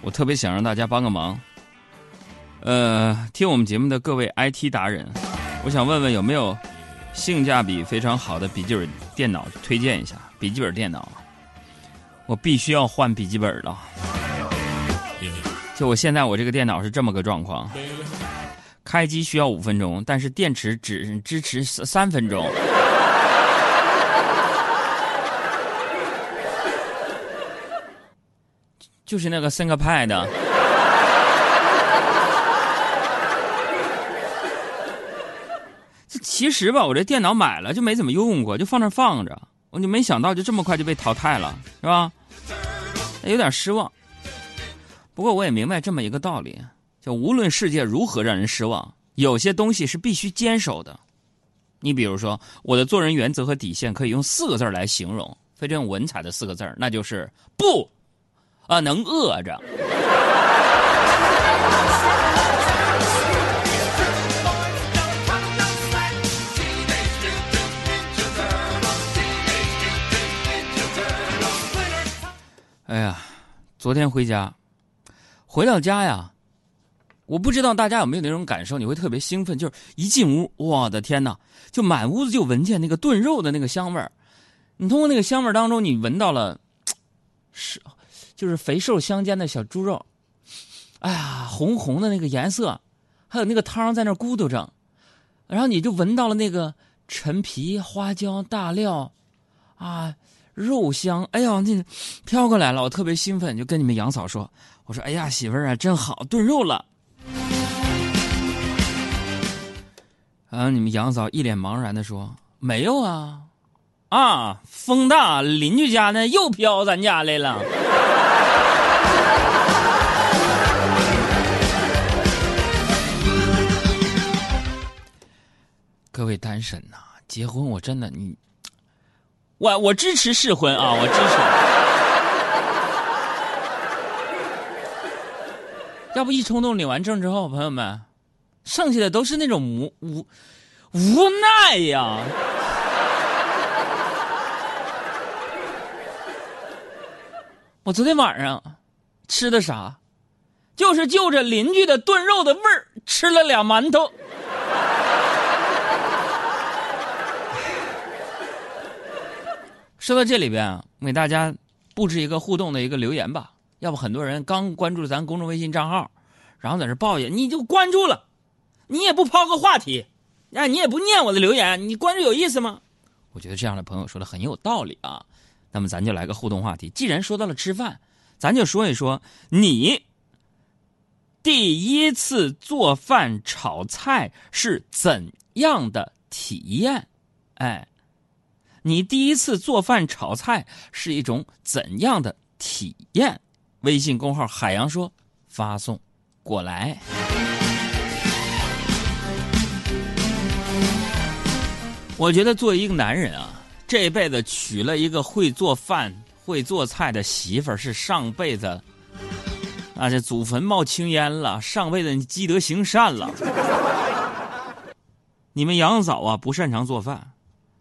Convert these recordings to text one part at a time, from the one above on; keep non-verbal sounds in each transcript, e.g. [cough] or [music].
我特别想让大家帮个忙。呃，听我们节目的各位 IT 达人，我想问问有没有性价比非常好的笔记本电脑推荐一下？笔记本电脑，我必须要换笔记本了。就我现在我这个电脑是这么个状况，开机需要五分钟，但是电池只支持三三分钟。就是那个 ThinkPad。这 [laughs] 其实吧，我这电脑买了就没怎么用过，就放那放着，我就没想到就这么快就被淘汰了，是吧？有点失望。不过我也明白这么一个道理，就无论世界如何让人失望，有些东西是必须坚守的。你比如说，我的做人原则和底线可以用四个字来形容，非常有文采的四个字那就是不，啊，能饿着。哎呀，昨天回家，回到家呀，我不知道大家有没有那种感受，你会特别兴奋，就是一进屋，我的天哪，就满屋子就闻见那个炖肉的那个香味儿。你通过那个香味当中，你闻到了是就是肥瘦相间的小猪肉，哎呀，红红的那个颜色，还有那个汤在那咕嘟着，然后你就闻到了那个陈皮、花椒、大料，啊。肉香，哎呀，那飘过来了，我特别兴奋，就跟你们杨嫂说：“我说，哎呀，媳妇儿啊，真好，炖肉了。”啊，你们杨嫂一脸茫然的说：“没有啊，啊，风大，邻居家呢又飘咱家来了。”各位单身呐，结婚我真的你。我我支持试婚啊！[laughs] 我支持。要不一冲动领完证之后，朋友们，剩下的都是那种无无无奈呀。[laughs] 我昨天晚上吃的啥？就是就着邻居的炖肉的味儿，吃了俩馒头。说到这里边啊，我给大家布置一个互动的一个留言吧。要不很多人刚关注咱公众微信账号，然后在这抱怨，你就关注了，你也不抛个话题，啊，你也不念我的留言，你关注有意思吗？我觉得这样的朋友说的很有道理啊。那么咱就来个互动话题，既然说到了吃饭，咱就说一说你第一次做饭炒菜是怎样的体验？哎。你第一次做饭炒菜是一种怎样的体验？微信公号海洋说发送过来。我觉得作为一个男人啊，这辈子娶了一个会做饭、会做菜的媳妇儿，是上辈子啊这祖坟冒青烟了，上辈子你积德行善了。你们杨嫂啊不擅长做饭，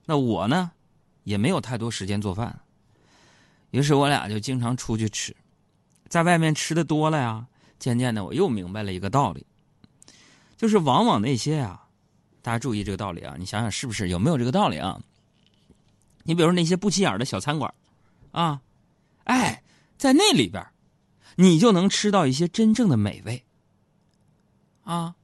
那我呢？也没有太多时间做饭，于是我俩就经常出去吃，在外面吃的多了呀，渐渐的我又明白了一个道理，就是往往那些啊，大家注意这个道理啊，你想想是不是有没有这个道理啊？你比如说那些不起眼的小餐馆，啊，哎，在那里边，你就能吃到一些真正的美味，啊，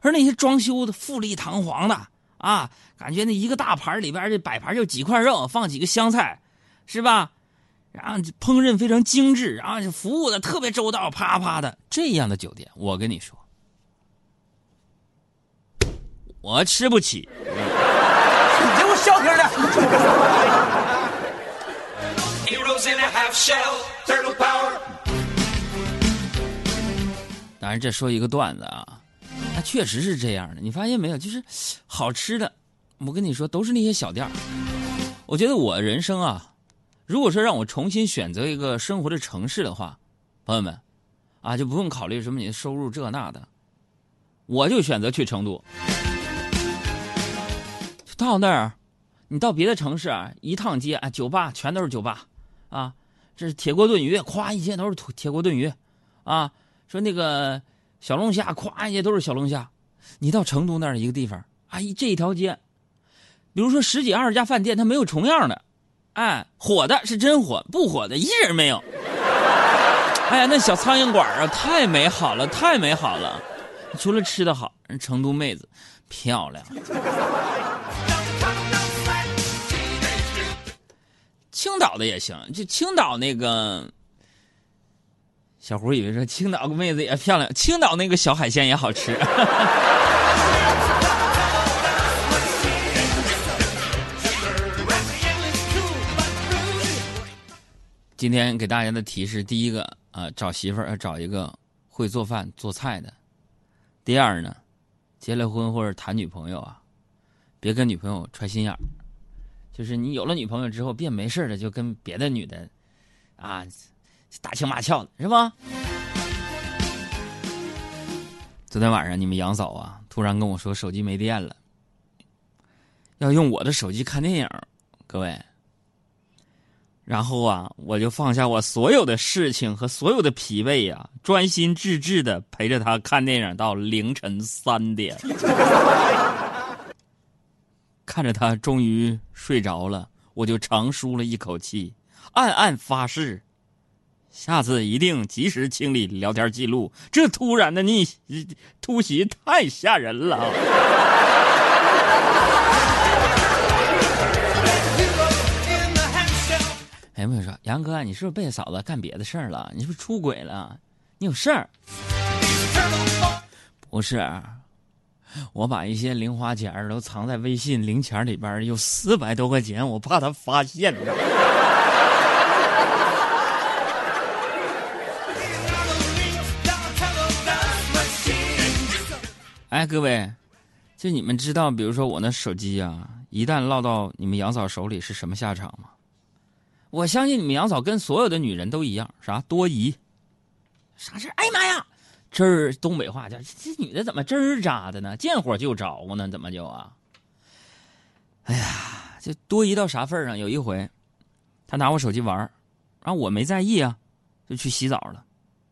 而那些装修的富丽堂皇的。啊，感觉那一个大盘里边这摆盘就几块肉，放几个香菜，是吧？然后烹饪非常精致，然后服务的特别周到，啪啪的这样的酒店，我跟你说，我吃不起。你给我消停点。当然，这说一个段子啊。那确实是这样的，你发现没有？就是好吃的，我跟你说，都是那些小店我觉得我人生啊，如果说让我重新选择一个生活的城市的话，朋友们，啊，就不用考虑什么你的收入这那的，我就选择去成都。到那儿，你到别的城市啊，一趟街啊，酒吧全都是酒吧，啊，这是铁锅炖鱼，咵一切都是铁锅炖鱼，啊，说那个小龙虾，咵一下都是小龙虾。你到成都那儿一个地方，哎，这一条街，比如说十几二十家饭店，它没有重样的，哎，火的是真火，不火的一人没有。哎呀，那小苍蝇馆啊，太美好了，太美好了。除了吃的好，人成都妹子漂亮。青岛的也行，就青岛那个小胡以为说青岛妹子也漂亮，青岛那个小海鲜也好吃。[laughs] 今天给大家的提示：第一个啊，找媳妇儿要找一个会做饭做菜的；第二呢，结了婚或者谈女朋友啊，别跟女朋友揣心眼儿。就是你有了女朋友之后，别没事的就跟别的女的，啊，打情骂俏的是吧？昨天晚上你们杨嫂啊，突然跟我说手机没电了，要用我的手机看电影，各位。然后啊，我就放下我所有的事情和所有的疲惫呀，专心致志的陪着她看电影到凌晨三点。[laughs] 看着他终于睡着了，我就长舒了一口气，暗暗发誓，下次一定及时清理聊天记录。这突然的逆袭突袭太吓人了。[laughs] 哎，我说杨哥，你是不是被嫂子干别的事儿了？你是不是出轨了？你有事儿？不是。我把一些零花钱都藏在微信零钱里边，有四百多块钱，我怕他发现。哎，各位，就你们知道，比如说我那手机啊，一旦落到你们杨嫂手里是什么下场吗？我相信你们杨嫂跟所有的女人都一样，啥多疑，啥事哎呀妈呀！这东北话叫这女的怎么针儿扎的呢？见火就着呢？怎么就啊？哎呀，这多疑到啥份上？有一回，他拿我手机玩然后我没在意啊，就去洗澡了，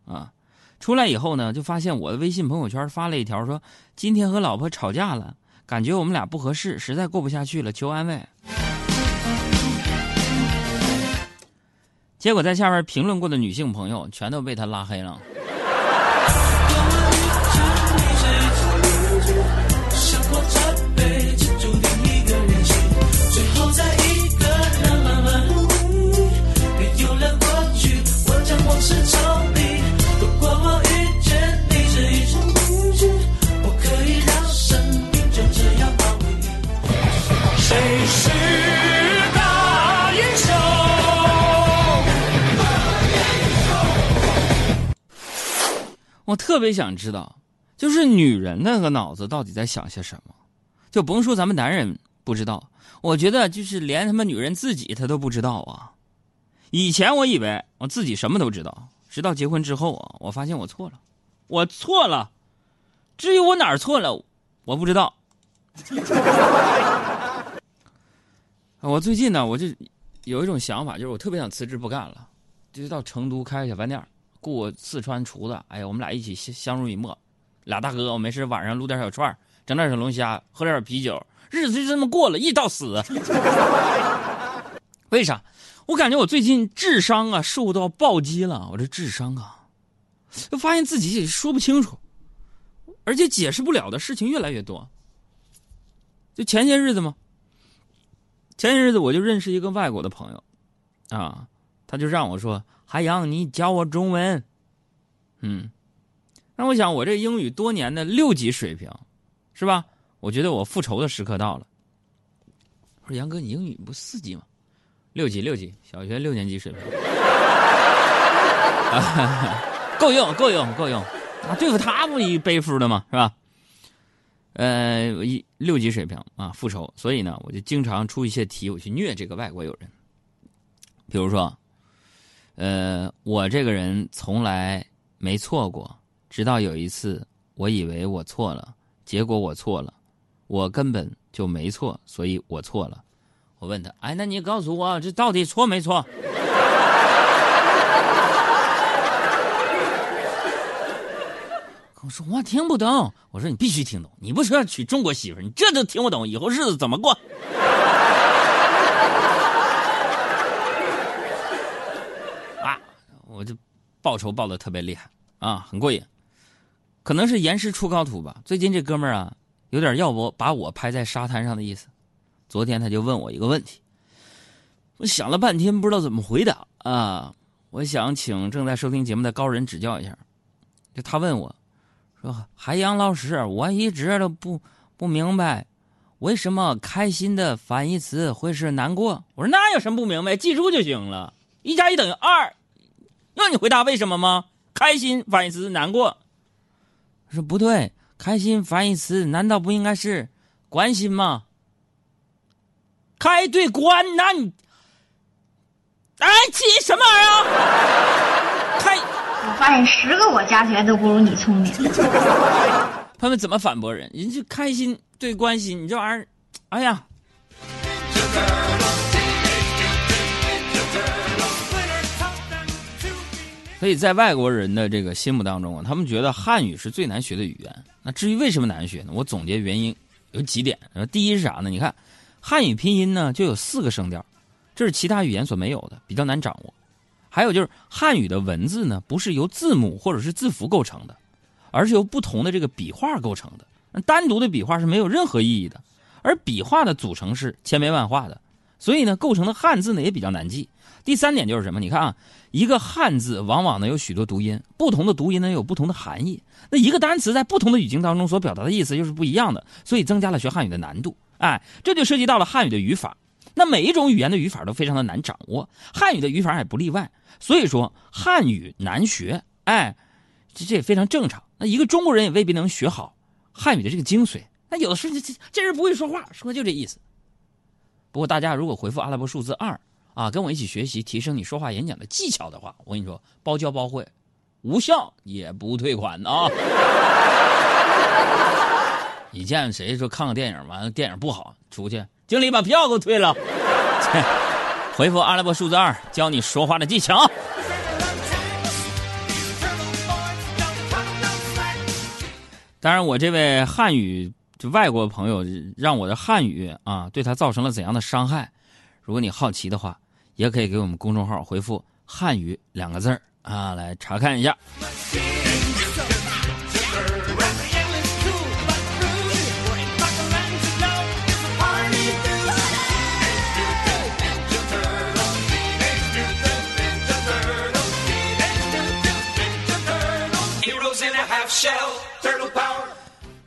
啊，出来以后呢，就发现我的微信朋友圈发了一条说：“今天和老婆吵架了，感觉我们俩不合适，实在过不下去了，求安慰。”结果在下面评论过的女性朋友全都被他拉黑了。我特别想知道，就是女人那个脑子到底在想些什么？就甭说咱们男人不知道，我觉得就是连他妈女人自己她都不知道啊。以前我以为我自己什么都知道，直到结婚之后啊，我发现我错了，我错了。至于我哪儿错了，我不知道。[laughs] 我最近呢，我就有一种想法，就是我特别想辞职不干了，就是到成都开个小饭店。雇四川厨子，哎呀，我们俩一起相相濡以沫，俩大哥，我没事晚上撸点小串整点小龙虾，喝点啤酒，日子就这么过了，一到死。[laughs] 为啥？我感觉我最近智商啊受到暴击了，我这智商啊，就发现自己也说不清楚，而且解释不了的事情越来越多。就前些日子嘛，前些日子我就认识一个外国的朋友，啊，他就让我说。海洋，你教我中文。嗯，那我想，我这英语多年的六级水平，是吧？我觉得我复仇的时刻到了。我说杨哥，你英语不四级吗？六级，六级，小学六年级水平，[laughs] 够用，够用，够用。啊，对付他不一背负的吗？是吧？呃，一六级水平啊，复仇。所以呢，我就经常出一些题，我去虐这个外国友人。比如说。呃，我这个人从来没错过，直到有一次，我以为我错了，结果我错了，我根本就没错，所以我错了。我问他，哎，那你告诉我，这到底错没错？[laughs] 我说我听不懂。我说你必须听懂，你不说要娶中国媳妇你这都听不懂，以后日子怎么过？啊，我就报仇报的特别厉害啊，很过瘾。可能是严师出高徒吧。最近这哥们儿啊，有点要不把我拍在沙滩上的意思。昨天他就问我一个问题，我想了半天不知道怎么回答啊。我想请正在收听节目的高人指教一下。就他问我，说：“海洋老师，我一直都不不明白，为什么开心的反义词会是难过？”我说：“那有什么不明白？记住就行了。一加一等于二。让你回答为什么吗？开心反义词难过。”说不对，开心反义词难道不应该是关心吗？开对关，那你，哎，气什么玩意儿？开，我发现十个我加起来都不如你聪明。[laughs] 他们怎么反驳人？人家开心对关心，你这玩意儿，哎呀。所以在外国人的这个心目当中啊，他们觉得汉语是最难学的语言。那至于为什么难学呢？我总结原因有几点。第一是啥呢？你看，汉语拼音呢就有四个声调，这是其他语言所没有的，比较难掌握。还有就是汉语的文字呢，不是由字母或者是字符构成的，而是由不同的这个笔画构成的。单独的笔画是没有任何意义的，而笔画的组成是千变万化的，所以呢，构成的汉字呢也比较难记。第三点就是什么？你看啊，一个汉字往往呢有许多读音，不同的读音呢有不同的含义。那一个单词在不同的语境当中所表达的意思又是不一样的，所以增加了学汉语的难度。哎，这就涉及到了汉语的语法。那每一种语言的语法都非常的难掌握，汉语的语法也不例外。所以说汉语难学，哎，这这也非常正常。那一个中国人也未必能学好汉语的这个精髓。那有的时候这这人不会说话，说就这意思。不过大家如果回复阿拉伯数字二。[laughs] 啊，跟我一起学习，提升你说话演讲的技巧的话，我跟你说，包教包会，无效也不退款啊！[laughs] 你见谁说看个电影完了电影不好，出去经理把票给我退了。[laughs] 回复阿拉伯数字二，教你说话的技巧。当然，我这位汉语就外国朋友，让我的汉语啊对他造成了怎样的伤害？如果你好奇的话。也可以给我们公众号回复“汉语”两个字儿啊，来查看一下。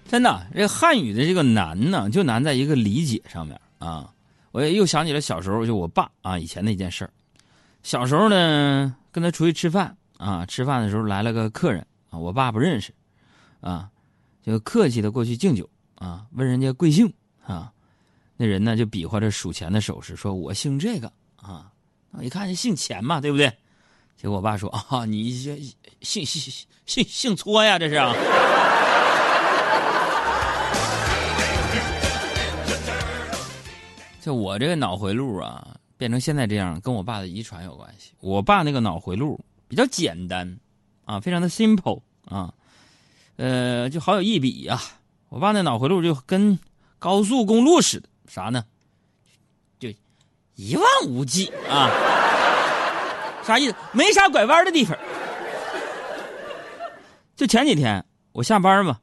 真的，这汉语的这个难呢，就难在一个理解上面啊。我也又想起了小时候，就我爸啊以前那件事儿。小时候呢，跟他出去吃饭啊，吃饭的时候来了个客人啊，我爸不认识，啊，就客气的过去敬酒啊，问人家贵姓啊，那人呢就比划着数钱的手势，说我姓这个啊，我一看就姓钱嘛，对不对？结果我爸说啊，你姓姓姓姓姓搓呀，这是。就我这个脑回路啊，变成现在这样，跟我爸的遗传有关系。我爸那个脑回路比较简单，啊，非常的 simple 啊，呃，就好有一比呀。我爸那脑回路就跟高速公路似的，啥呢？就一望无际啊，啥意思？没啥拐弯的地方。就前几天我下班嘛，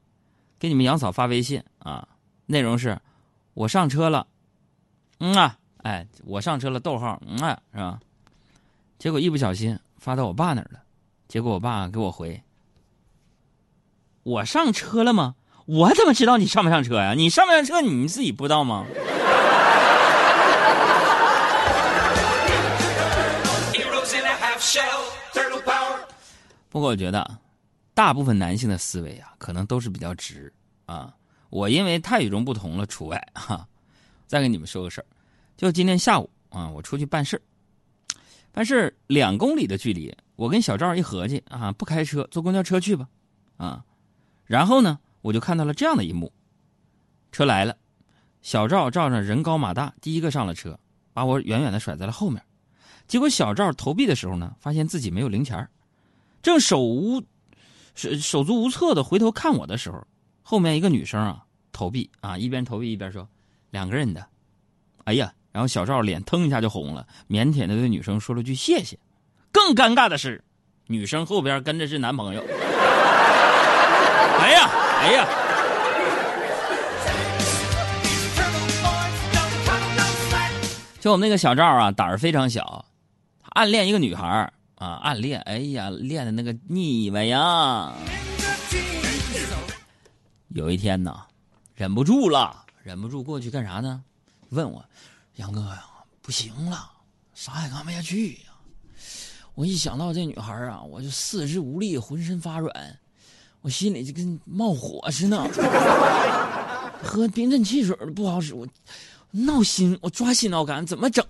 给你们杨嫂发微信啊，内容是我上车了。嗯啊，哎，我上车了，逗号，嗯啊，是吧？结果一不小心发到我爸那儿了，结果我爸给我回：“我上车了吗？我怎么知道你上没上车呀？你上没上车你自己不知道吗？”不过我觉得，大部分男性的思维啊，可能都是比较直啊。我因为太与众不同了，除外哈。再给你们说个事儿，就今天下午啊，我出去办事，办事两公里的距离，我跟小赵一合计啊，不开车，坐公交车去吧，啊，然后呢，我就看到了这样的一幕，车来了，小赵照着人高马大，第一个上了车，把我远远的甩在了后面，结果小赵投币的时候呢，发现自己没有零钱正手无手手足无措的回头看我的时候，后面一个女生啊投币啊，一边投币一边说：“两个人的。”哎呀，然后小赵脸腾一下就红了，腼腆的对女生说了句谢谢。更尴尬的是，女生后边跟着是男朋友。哎呀，哎呀！就我们那个小赵啊，胆儿非常小，暗恋一个女孩啊，暗恋，哎呀，恋的那个腻歪呀。有一天呢，忍不住了，忍不住过去干啥呢？问我，杨哥呀，不行了，啥也干不下去呀。我一想到这女孩啊，我就四肢无力，浑身发软，我心里就跟冒火似的，[laughs] 喝冰镇汽水不好使，我。闹心，我抓心挠肝，怎么整？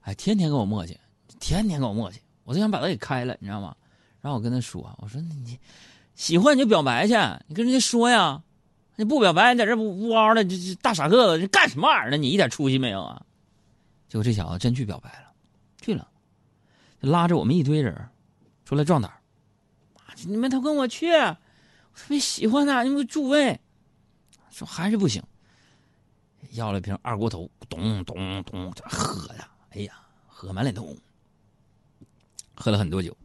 哎，天天跟我磨叽，天天跟我磨叽，我都想把他给开了，你知道吗？然后我跟他说：“我说你喜欢你就表白去，你跟人家说呀，你不表白，你在这呜嗷的，这这大傻个子，你干什么玩意儿呢？你一点出息没有啊？”结果这小子真去表白了，去了，拉着我们一堆人出来壮胆你们都跟我去，我特别喜欢他，你们助威。说还是不行。要了瓶二锅头，咚咚咚，喝的，哎呀，喝满脸通，喝了很多酒，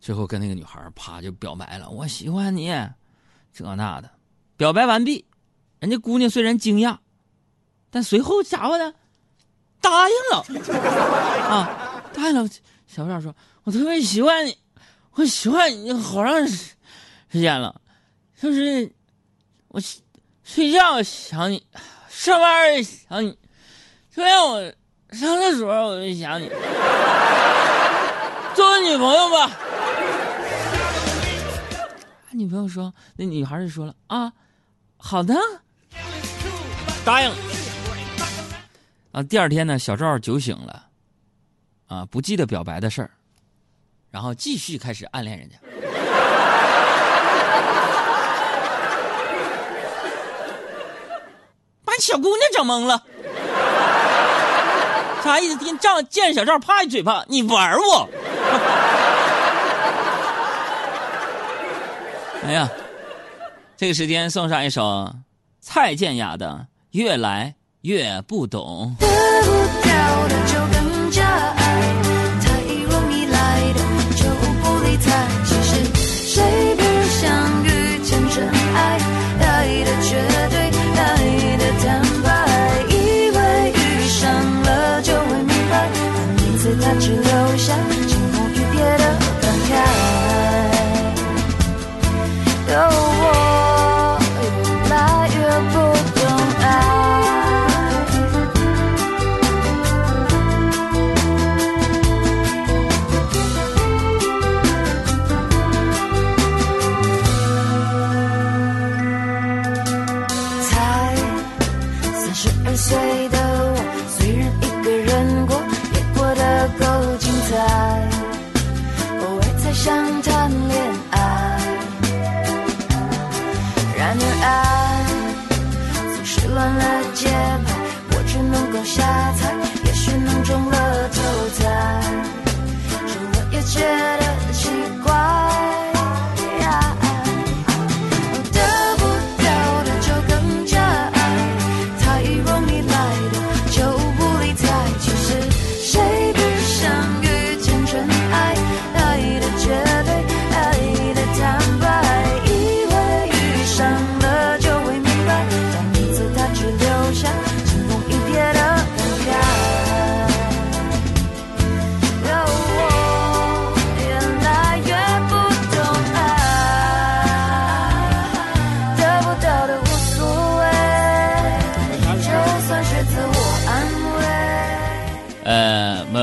最后跟那个女孩啪就表白了，我喜欢你，这那的，表白完毕，人家姑娘虽然惊讶，但随后家伙呢，答应了，啊，答应了。小赵说：“我特别喜欢你，我喜欢你好长时间了，就是我睡觉想你。”上班想你，昨天我上厕所我就想你，做我女朋友吧。[laughs] 女朋友说，那女孩就说了啊，好的，答应。啊，第二天呢，小赵酒醒了，啊，不记得表白的事儿，然后继续开始暗恋人家。把小姑娘整懵了，啥意思？见赵见小赵，啪一嘴巴，你玩我！哎呀，这个时间送上一首蔡健雅的《越来越不懂》。的我虽然一个人过，也过得够精彩。偶尔才想谈恋爱，然而爱总是乱了节拍，我只能够瞎猜，也许能中了头彩，中了也觉得。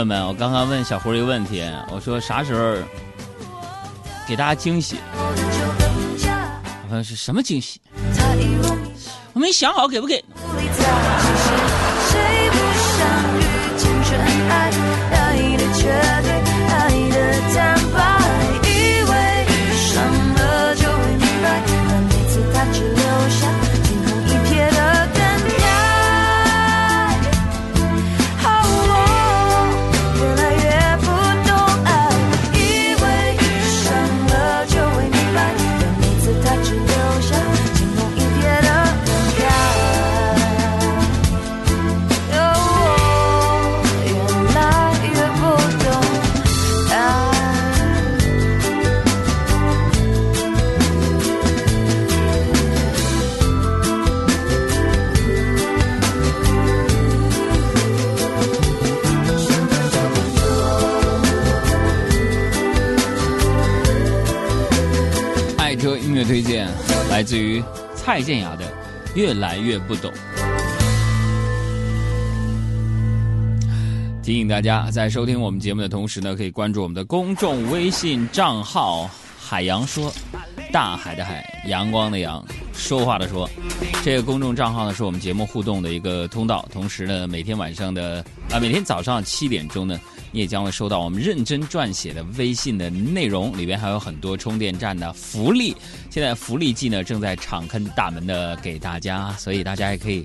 友们，我刚刚问小胡一个问题，我说啥时候给大家惊喜？我说是什么惊喜？我没想好给不给。车音乐推荐来自于蔡健雅的《越来越不懂》。提醒大家，在收听我们节目的同时呢，可以关注我们的公众微信账号“海洋说”，大海的海，阳光的阳，说话的说。这个公众账号呢，是我们节目互动的一个通道。同时呢，每天晚上的啊，每天早上七点钟呢，你也将会收到我们认真撰写的微信的内容，里边还有很多充电站的福利。现在福利季呢，正在敞开大门的给大家，所以大家也可以。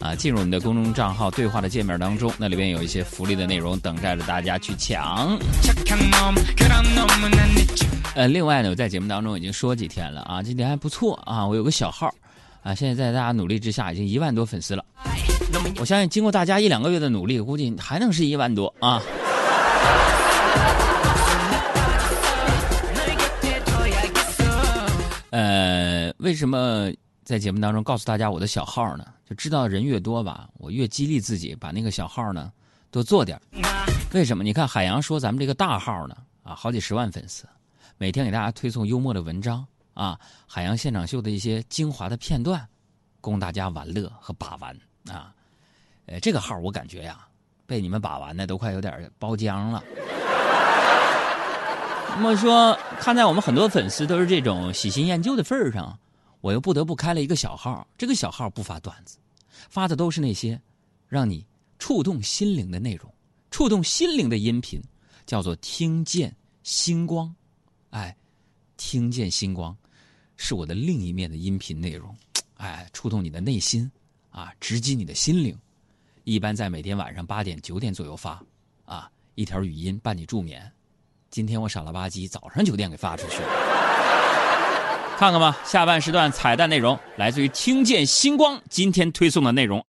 啊，进入我们的公众账号对话的界面当中，那里边有一些福利的内容等待着大家去抢。呃，另外呢，我在节目当中已经说几天了啊，今天还不错啊，我有个小号，啊，现在在大家努力之下，已经一万多粉丝了。我相信经过大家一两个月的努力，估计还能是一万多啊。为什么？在节目当中告诉大家我的小号呢，就知道人越多吧，我越激励自己把那个小号呢多做点为什么？你看海洋说咱们这个大号呢啊，好几十万粉丝，每天给大家推送幽默的文章啊，海洋现场秀的一些精华的片段，供大家玩乐和把玩啊。呃，这个号我感觉呀，被你们把玩的都快有点包浆了。那么说，看在我们很多粉丝都是这种喜新厌旧的份上。我又不得不开了一个小号，这个小号不发段子，发的都是那些让你触动心灵的内容，触动心灵的音频，叫做“听见星光”。哎，听见星光，是我的另一面的音频内容，哎，触动你的内心，啊，直击你的心灵。一般在每天晚上八点九点左右发，啊，一条语音伴你助眠。今天我傻了吧唧，早上九点给发出去了。看看吧，下半时段彩蛋内容来自于听见星光今天推送的内容。